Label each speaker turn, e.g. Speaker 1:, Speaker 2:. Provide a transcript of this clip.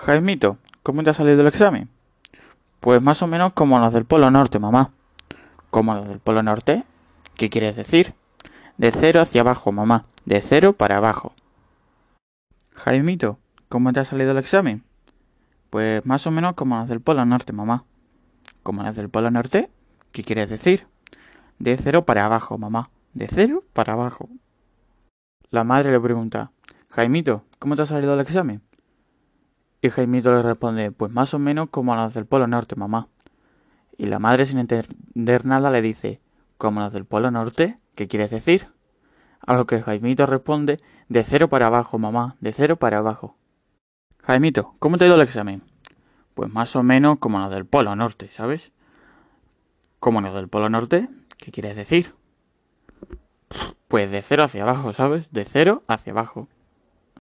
Speaker 1: Jaimito, ¿cómo te ha salido el examen?
Speaker 2: Pues más o menos como los del Polo Norte, mamá.
Speaker 1: ¿Como los del Polo Norte? ¿Qué quieres decir?
Speaker 2: De cero hacia abajo, mamá. De cero para abajo.
Speaker 1: Jaimito, ¿cómo te ha salido el examen?
Speaker 2: Pues más o menos como los del Polo Norte, mamá.
Speaker 1: ¿Como los del Polo Norte? ¿Qué quieres decir?
Speaker 2: De cero para abajo, mamá. De cero para abajo.
Speaker 1: La madre le pregunta, Jaimito, ¿cómo te ha salido el examen?
Speaker 2: Y Jaimito le responde, pues más o menos como los del Polo Norte, mamá. Y la madre sin entender nada le dice, ¿como los del Polo Norte? ¿Qué quieres decir? A lo que Jaimito responde, de cero para abajo, mamá, de cero para abajo.
Speaker 1: Jaimito, ¿cómo te ha ido el examen?
Speaker 2: Pues más o menos como los del Polo Norte, ¿sabes?
Speaker 1: ¿Como los del Polo Norte? ¿Qué quieres decir?
Speaker 2: Pues de cero hacia abajo, ¿sabes? De cero hacia abajo.